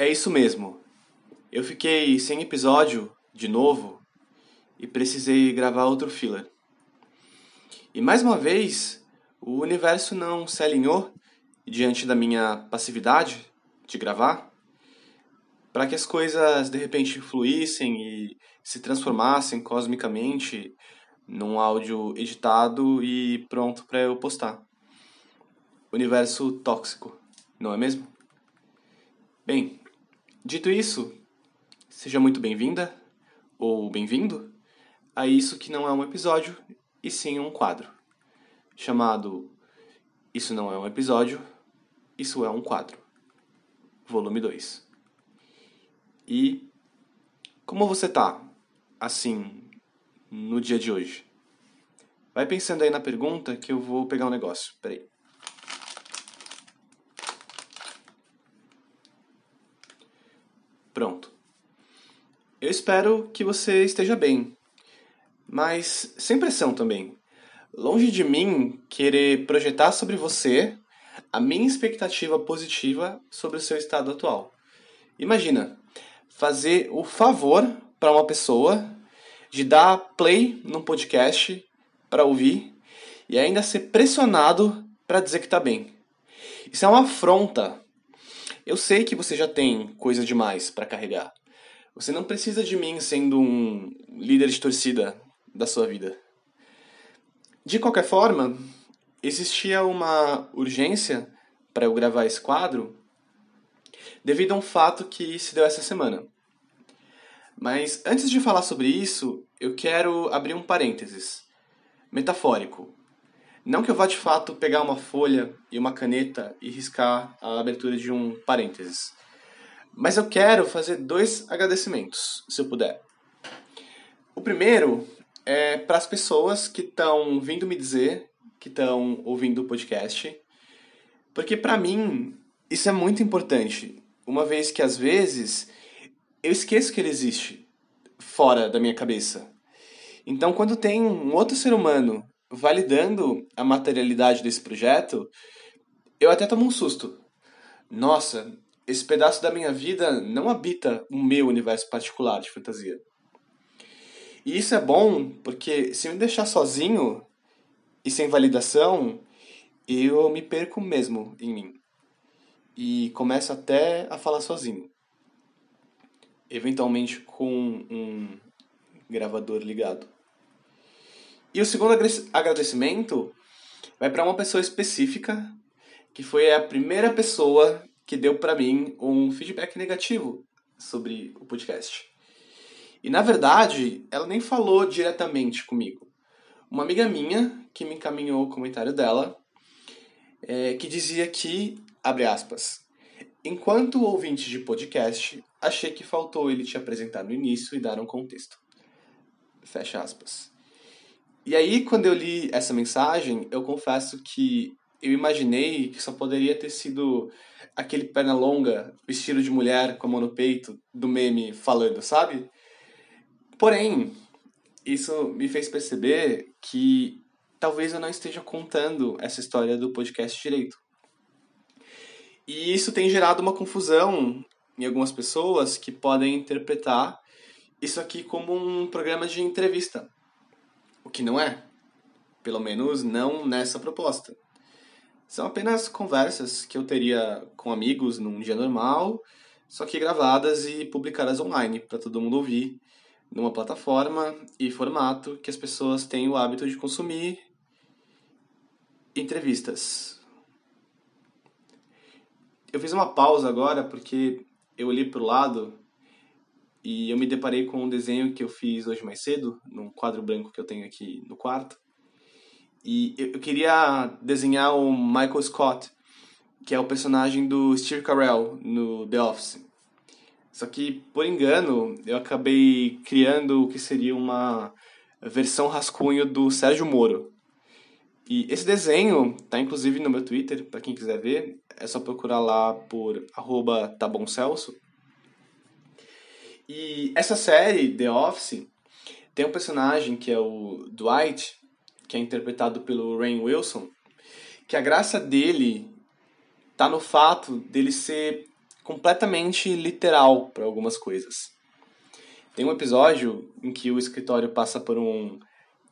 É isso mesmo. Eu fiquei sem episódio de novo e precisei gravar outro filler. E mais uma vez, o universo não se alinhou diante da minha passividade de gravar para que as coisas de repente fluíssem e se transformassem cosmicamente num áudio editado e pronto para eu postar. Universo tóxico, não é mesmo? Bem, dito isso, seja muito bem-vinda ou bem-vindo a isso que não é um episódio e sim um quadro chamado Isso não é um episódio, isso é um quadro. Volume 2. E como você tá assim no dia de hoje? Vai pensando aí na pergunta que eu vou pegar um negócio. Peraí. Pronto. Eu espero que você esteja bem, mas sem pressão também. Longe de mim querer projetar sobre você a minha expectativa positiva sobre o seu estado atual. Imagina, fazer o favor para uma pessoa de dar play num podcast para ouvir e ainda ser pressionado para dizer que está bem. Isso é uma afronta. Eu sei que você já tem coisa demais para carregar. Você não precisa de mim sendo um líder de torcida da sua vida. De qualquer forma, existia uma urgência para eu gravar esse quadro devido a um fato que se deu essa semana. Mas antes de falar sobre isso, eu quero abrir um parênteses metafórico. Não que eu vá de fato pegar uma folha e uma caneta e riscar a abertura de um parênteses. Mas eu quero fazer dois agradecimentos, se eu puder. O primeiro é para as pessoas que estão vindo me dizer que estão ouvindo o podcast, porque para mim isso é muito importante, uma vez que às vezes eu esqueço que ele existe fora da minha cabeça. Então, quando tem um outro ser humano validando a materialidade desse projeto, eu até tomo um susto. Nossa, esse pedaço da minha vida não habita o meu universo particular de fantasia. E isso é bom porque se me deixar sozinho e sem validação, eu me perco mesmo em mim. E começo até a falar sozinho. Eventualmente com um gravador ligado. E o segundo agradecimento vai para uma pessoa específica, que foi a primeira pessoa que deu para mim um feedback negativo sobre o podcast. E na verdade, ela nem falou diretamente comigo. Uma amiga minha que me encaminhou o comentário dela, é, que dizia que, abre aspas, enquanto ouvinte de podcast, achei que faltou ele te apresentar no início e dar um contexto. Fecha aspas. E aí, quando eu li essa mensagem, eu confesso que eu imaginei que só poderia ter sido aquele perna longa, vestido de mulher com a mão no peito, do meme falando, sabe? Porém, isso me fez perceber que talvez eu não esteja contando essa história do podcast direito. E isso tem gerado uma confusão em algumas pessoas que podem interpretar isso aqui como um programa de entrevista. O que não é. Pelo menos não nessa proposta. São apenas conversas que eu teria com amigos num dia normal, só que gravadas e publicadas online para todo mundo ouvir numa plataforma e formato que as pessoas têm o hábito de consumir entrevistas. Eu fiz uma pausa agora porque eu olhei para o lado e eu me deparei com um desenho que eu fiz hoje mais cedo, num quadro branco que eu tenho aqui no quarto. E eu queria desenhar o Michael Scott, que é o personagem do Steve Carell no The Office. Só que, por engano, eu acabei criando o que seria uma versão rascunho do Sérgio Moro. E esse desenho tá inclusive no meu Twitter, para quem quiser ver, é só procurar lá por taboncelso. E essa série, The Office, tem um personagem que é o Dwight, que é interpretado pelo Rain Wilson, que a graça dele tá no fato dele ser completamente literal para algumas coisas. Tem um episódio em que o escritório passa por um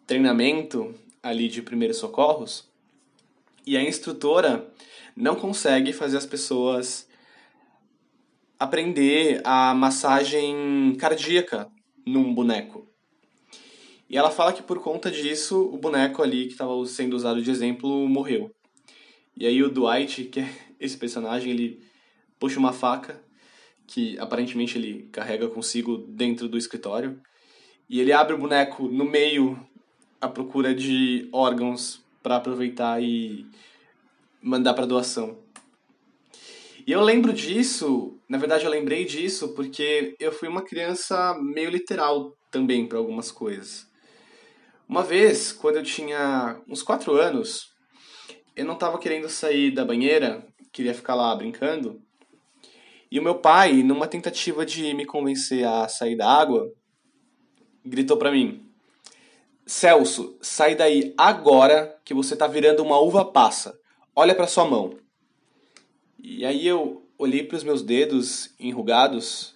treinamento ali de primeiros socorros e a instrutora não consegue fazer as pessoas aprender a massagem cardíaca num boneco. E ela fala que por conta disso, o boneco ali que estava sendo usado de exemplo morreu. E aí o Dwight, que é esse personagem, ele puxa uma faca que aparentemente ele carrega consigo dentro do escritório. E ele abre o boneco no meio à procura de órgãos para aproveitar e mandar para doação. E eu lembro disso, na verdade eu lembrei disso porque eu fui uma criança meio literal também para algumas coisas. Uma vez, quando eu tinha uns 4 anos, eu não estava querendo sair da banheira, queria ficar lá brincando, e o meu pai, numa tentativa de me convencer a sair da água, gritou para mim: Celso, sai daí agora que você tá virando uma uva passa. Olha para sua mão. E aí eu olhei para os meus dedos enrugados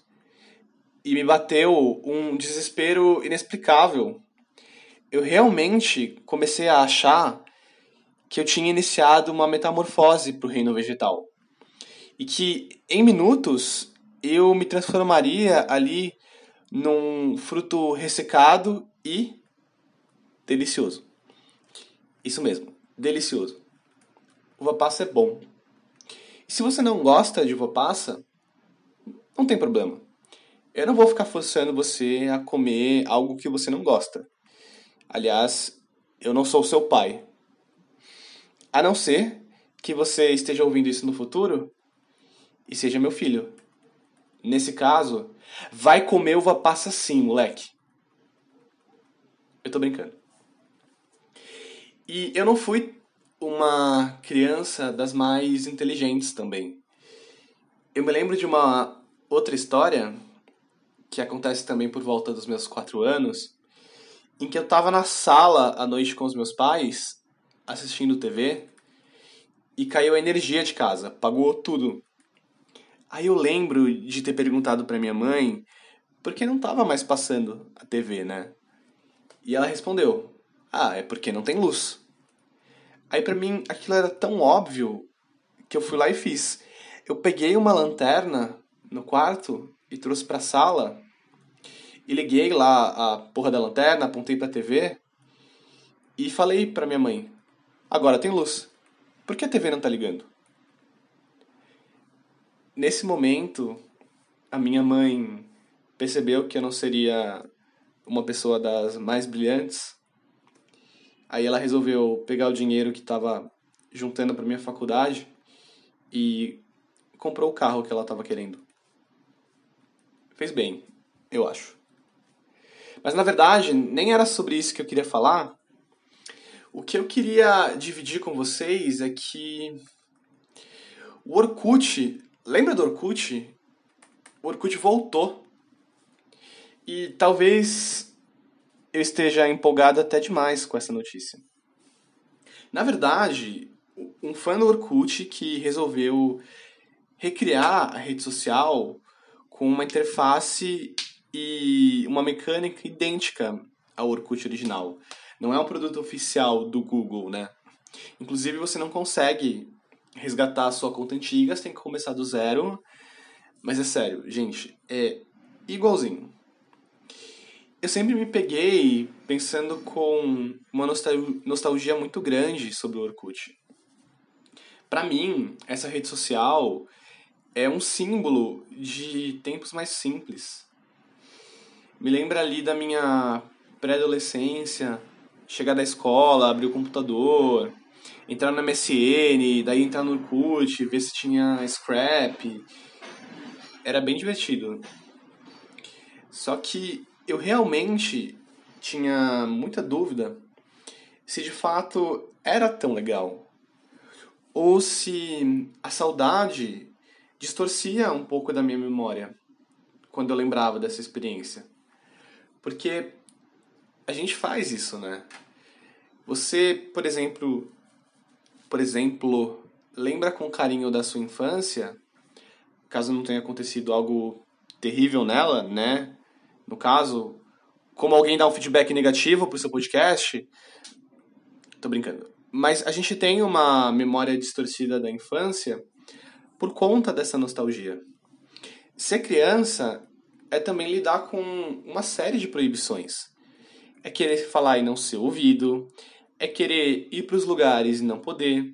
e me bateu um desespero inexplicável. Eu realmente comecei a achar que eu tinha iniciado uma metamorfose para o reino vegetal e que em minutos eu me transformaria ali num fruto ressecado e delicioso. Isso mesmo, delicioso. Uva passa é bom. Se você não gosta de uva passa, não tem problema. Eu não vou ficar forçando você a comer algo que você não gosta. Aliás, eu não sou seu pai. A não ser que você esteja ouvindo isso no futuro e seja meu filho. Nesse caso, vai comer uva passa sim, moleque. Eu tô brincando. E eu não fui uma criança das mais inteligentes também. Eu me lembro de uma outra história que acontece também por volta dos meus quatro anos, em que eu tava na sala à noite com os meus pais, assistindo TV, e caiu a energia de casa, apagou tudo. Aí eu lembro de ter perguntado para minha mãe por que não tava mais passando a TV, né? E ela respondeu: "Ah, é porque não tem luz". Aí para mim aquilo era tão óbvio que eu fui lá e fiz. Eu peguei uma lanterna no quarto e trouxe para a sala e liguei lá a porra da lanterna, apontei para a TV e falei para minha mãe: "Agora tem luz. Por que a TV não tá ligando?" Nesse momento, a minha mãe percebeu que eu não seria uma pessoa das mais brilhantes. Aí ela resolveu pegar o dinheiro que estava juntando para minha faculdade e comprou o carro que ela estava querendo. Fez bem, eu acho. Mas na verdade, nem era sobre isso que eu queria falar. O que eu queria dividir com vocês é que o Orkut Lembra do Orkut? O Orkut voltou. E talvez eu esteja empolgado até demais com essa notícia. Na verdade, um fã do Orkut que resolveu recriar a rede social com uma interface e uma mecânica idêntica ao Orkut original. Não é um produto oficial do Google, né? Inclusive, você não consegue resgatar a sua conta antiga, você tem que começar do zero. Mas é sério, gente, é igualzinho. Eu sempre me peguei pensando com uma nostalgia muito grande sobre o Orkut. Para mim, essa rede social é um símbolo de tempos mais simples. Me lembra ali da minha pré-adolescência, chegar da escola, abrir o computador, entrar no MSN, daí entrar no Orkut, ver se tinha scrap. Era bem divertido. Só que eu realmente tinha muita dúvida se de fato era tão legal. Ou se a saudade distorcia um pouco da minha memória quando eu lembrava dessa experiência. Porque a gente faz isso, né? Você, por exemplo, por exemplo, lembra com carinho da sua infância caso não tenha acontecido algo terrível nela, né? No caso, como alguém dá um feedback negativo pro seu podcast, tô brincando. Mas a gente tem uma memória distorcida da infância por conta dessa nostalgia. Ser criança é também lidar com uma série de proibições. É querer falar e não ser ouvido, é querer ir para os lugares e não poder,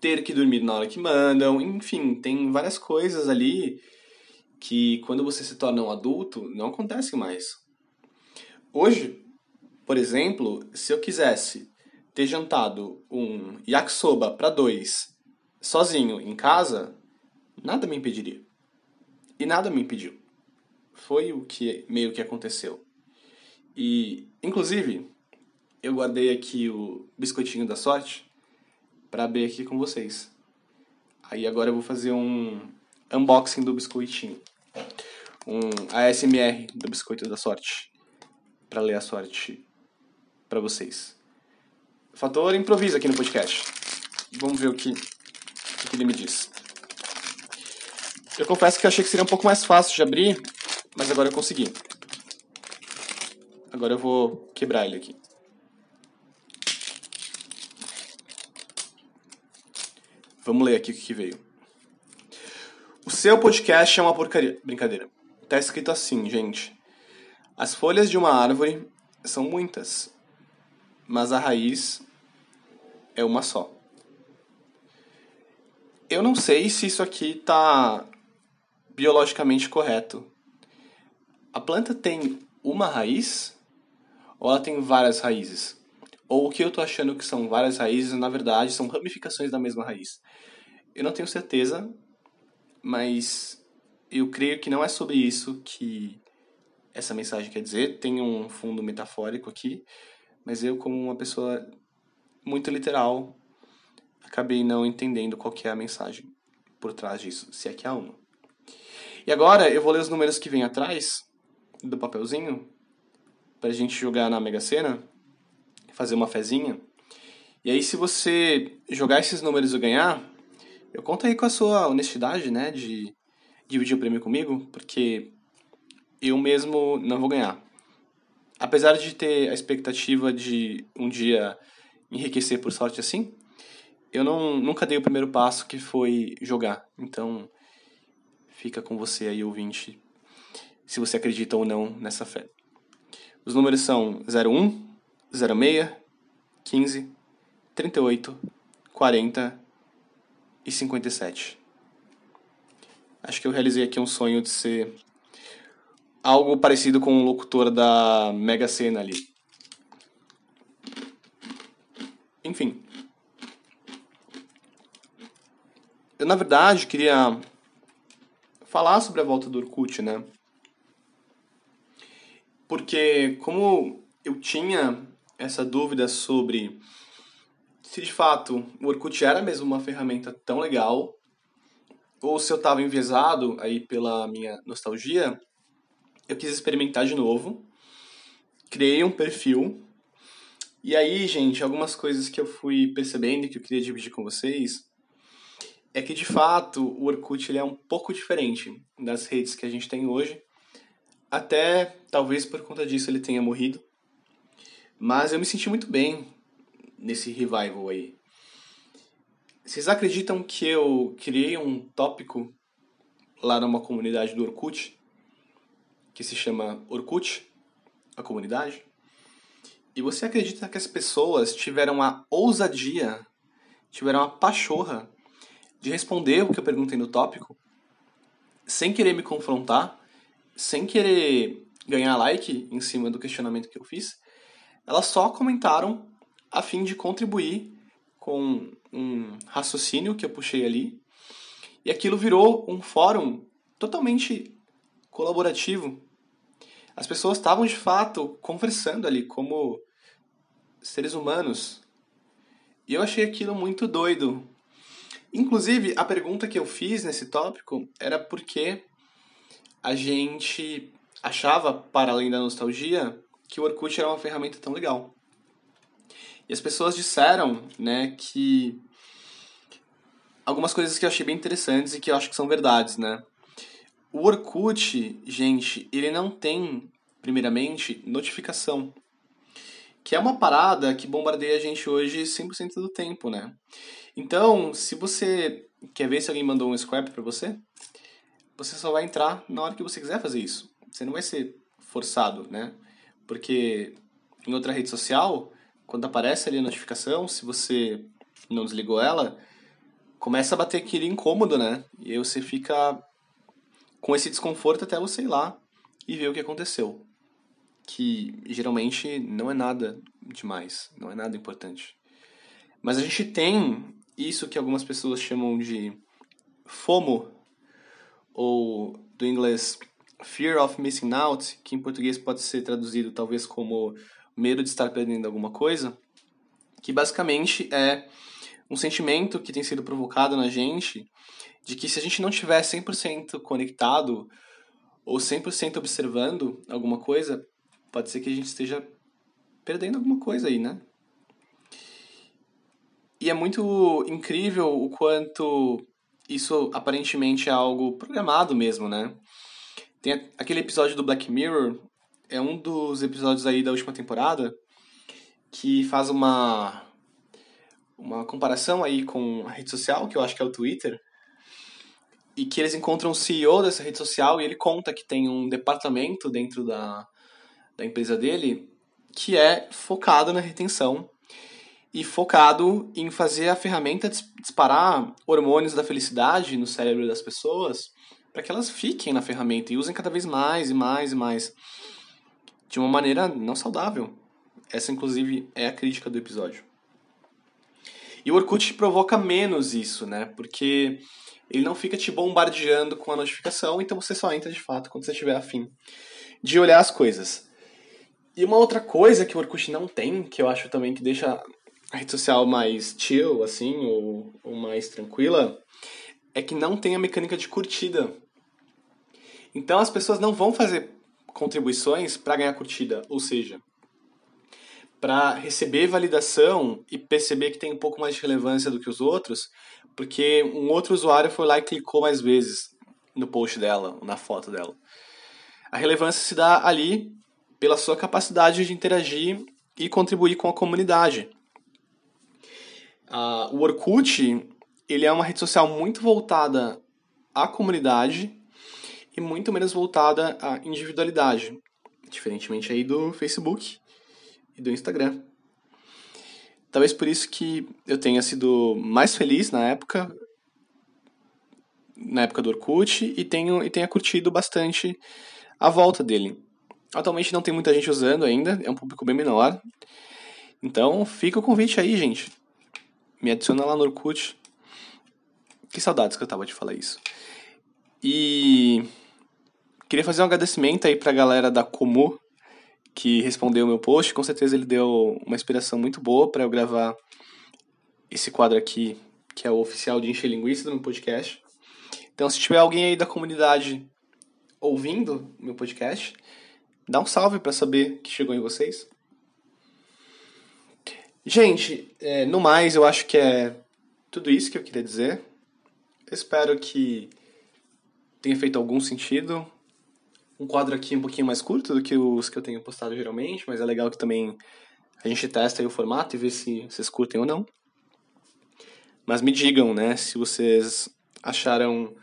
ter que dormir na hora que mandam, enfim, tem várias coisas ali que quando você se torna um adulto não acontecem mais. Hoje, por exemplo, se eu quisesse ter jantado um yakisoba para dois sozinho em casa, nada me impediria. E nada me impediu. Foi o que meio que aconteceu. E, inclusive, eu guardei aqui o biscoitinho da sorte para abrir aqui com vocês. Aí agora eu vou fazer um unboxing do biscoitinho. Um ASMR do biscoito da sorte. para ler a sorte para vocês. Fator improviso aqui no podcast. Vamos ver o que, o que ele me diz. Eu confesso que eu achei que seria um pouco mais fácil de abrir, mas agora eu consegui. Agora eu vou quebrar ele aqui. Vamos ler aqui o que veio. Seu podcast é uma porcaria. Brincadeira. Tá escrito assim, gente. As folhas de uma árvore são muitas, mas a raiz é uma só. Eu não sei se isso aqui tá biologicamente correto. A planta tem uma raiz ou ela tem várias raízes? Ou o que eu tô achando que são várias raízes, na verdade, são ramificações da mesma raiz. Eu não tenho certeza, mas eu creio que não é sobre isso que essa mensagem quer dizer. Tem um fundo metafórico aqui, mas eu, como uma pessoa muito literal, acabei não entendendo qual que é a mensagem por trás disso, se é que há uma. E agora eu vou ler os números que vem atrás do papelzinho para a gente jogar na Mega Sena fazer uma fezinha. E aí, se você jogar esses números e ganhar, eu conto aí com a sua honestidade, né, de dividir o prêmio comigo, porque eu mesmo não vou ganhar. Apesar de ter a expectativa de um dia enriquecer por sorte assim, eu não, nunca dei o primeiro passo que foi jogar. Então, fica com você aí, ouvinte, se você acredita ou não nessa fé. Os números são 01, 06, 15, 38, 40 e 57. Acho que eu realizei aqui um sonho de ser algo parecido com um locutor da Mega Sena ali. Enfim. Eu, na verdade, queria falar sobre a volta do Orkut, né? Porque, como eu tinha essa dúvida sobre se de fato o Orkut era mesmo uma ferramenta tão legal, ou se eu estava enviesado aí pela minha nostalgia, eu quis experimentar de novo, criei um perfil, e aí, gente, algumas coisas que eu fui percebendo que eu queria dividir com vocês, é que de fato o Orkut ele é um pouco diferente das redes que a gente tem hoje, até talvez por conta disso ele tenha morrido. Mas eu me senti muito bem nesse revival aí. Vocês acreditam que eu criei um tópico lá numa comunidade do Orkut que se chama Orkut, a comunidade? E você acredita que as pessoas tiveram a ousadia, tiveram a pachorra de responder o que eu perguntei no tópico, sem querer me confrontar, sem querer ganhar like em cima do questionamento que eu fiz, elas só comentaram a fim de contribuir com um raciocínio que eu puxei ali. E aquilo virou um fórum totalmente colaborativo. As pessoas estavam de fato conversando ali como seres humanos. E eu achei aquilo muito doido. Inclusive, a pergunta que eu fiz nesse tópico era porque a gente achava, para além da nostalgia, que o Orkut era uma ferramenta tão legal. E as pessoas disseram, né, que algumas coisas que eu achei bem interessantes e que eu acho que são verdades, né? O Orkut, gente, ele não tem, primeiramente, notificação. Que é uma parada que bombardeia a gente hoje 100% do tempo, né? Então, se você quer ver se alguém mandou um scrap para você, você só vai entrar na hora que você quiser fazer isso. Você não vai ser forçado, né? Porque em outra rede social, quando aparece ali a notificação, se você não desligou ela, começa a bater aquele incômodo, né? E aí você fica com esse desconforto até você ir lá e ver o que aconteceu. Que geralmente não é nada demais, não é nada importante. Mas a gente tem isso que algumas pessoas chamam de FOMO, ou do inglês Fear of Missing Out, que em português pode ser traduzido talvez como medo de estar perdendo alguma coisa, que basicamente é um sentimento que tem sido provocado na gente de que se a gente não estiver 100% conectado ou 100% observando alguma coisa, pode ser que a gente esteja perdendo alguma coisa aí, né? E é muito incrível o quanto isso aparentemente é algo programado mesmo, né? Tem aquele episódio do Black Mirror, é um dos episódios aí da última temporada, que faz uma uma comparação aí com a rede social, que eu acho que é o Twitter, e que eles encontram o CEO dessa rede social e ele conta que tem um departamento dentro da, da empresa dele que é focado na retenção e focado em fazer a ferramenta disparar hormônios da felicidade no cérebro das pessoas para que elas fiquem na ferramenta e usem cada vez mais e mais e mais de uma maneira não saudável. Essa, inclusive, é a crítica do episódio. E o Orkut provoca menos isso, né? Porque ele não fica te bombardeando com a notificação, então você só entra de fato quando você estiver afim de olhar as coisas. E uma outra coisa que o Orkut não tem, que eu acho também que deixa a rede social mais chill, assim, ou, ou mais tranquila, é que não tem a mecânica de curtida. Então as pessoas não vão fazer contribuições para ganhar curtida, ou seja, para receber validação e perceber que tem um pouco mais de relevância do que os outros, porque um outro usuário foi lá e clicou mais vezes no post dela, na foto dela. A relevância se dá ali pela sua capacidade de interagir e contribuir com a comunidade. Uh, o Orkut ele é uma rede social muito voltada à comunidade e muito menos voltada à individualidade, diferentemente aí do Facebook, e do Instagram. Talvez por isso que eu tenha sido mais feliz na época, na época do Orkut, e, tenho, e tenha curtido bastante a volta dele. Atualmente não tem muita gente usando ainda, é um público bem menor. Então fica o convite aí, gente. Me adiciona lá no Orkut. Que saudades que eu tava de falar isso. E queria fazer um agradecimento aí pra galera da Como, que respondeu o meu post. Com certeza ele deu uma inspiração muito boa para eu gravar esse quadro aqui, que é o oficial de Encher Linguiça do meu podcast. Então, se tiver alguém aí da comunidade ouvindo meu podcast, dá um salve para saber que chegou em vocês. Gente, é, no mais, eu acho que é tudo isso que eu queria dizer. espero que tenha feito algum sentido um quadro aqui um pouquinho mais curto do que os que eu tenho postado geralmente, mas é legal que também a gente testa o formato e vê se vocês curtem ou não. Mas me digam, né, se vocês acharam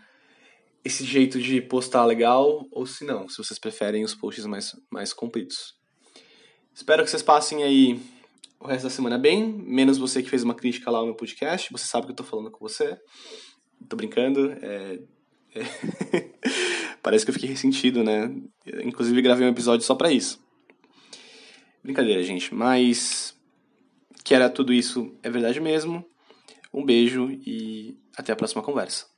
esse jeito de postar legal ou se não, se vocês preferem os posts mais, mais compridos. Espero que vocês passem aí o resto da semana bem, menos você que fez uma crítica lá no meu podcast, você sabe que eu tô falando com você. Tô brincando, é... é... Parece que eu fiquei ressentido, né? Inclusive gravei um episódio só para isso. Brincadeira, gente, mas que era tudo isso é verdade mesmo. Um beijo e até a próxima conversa.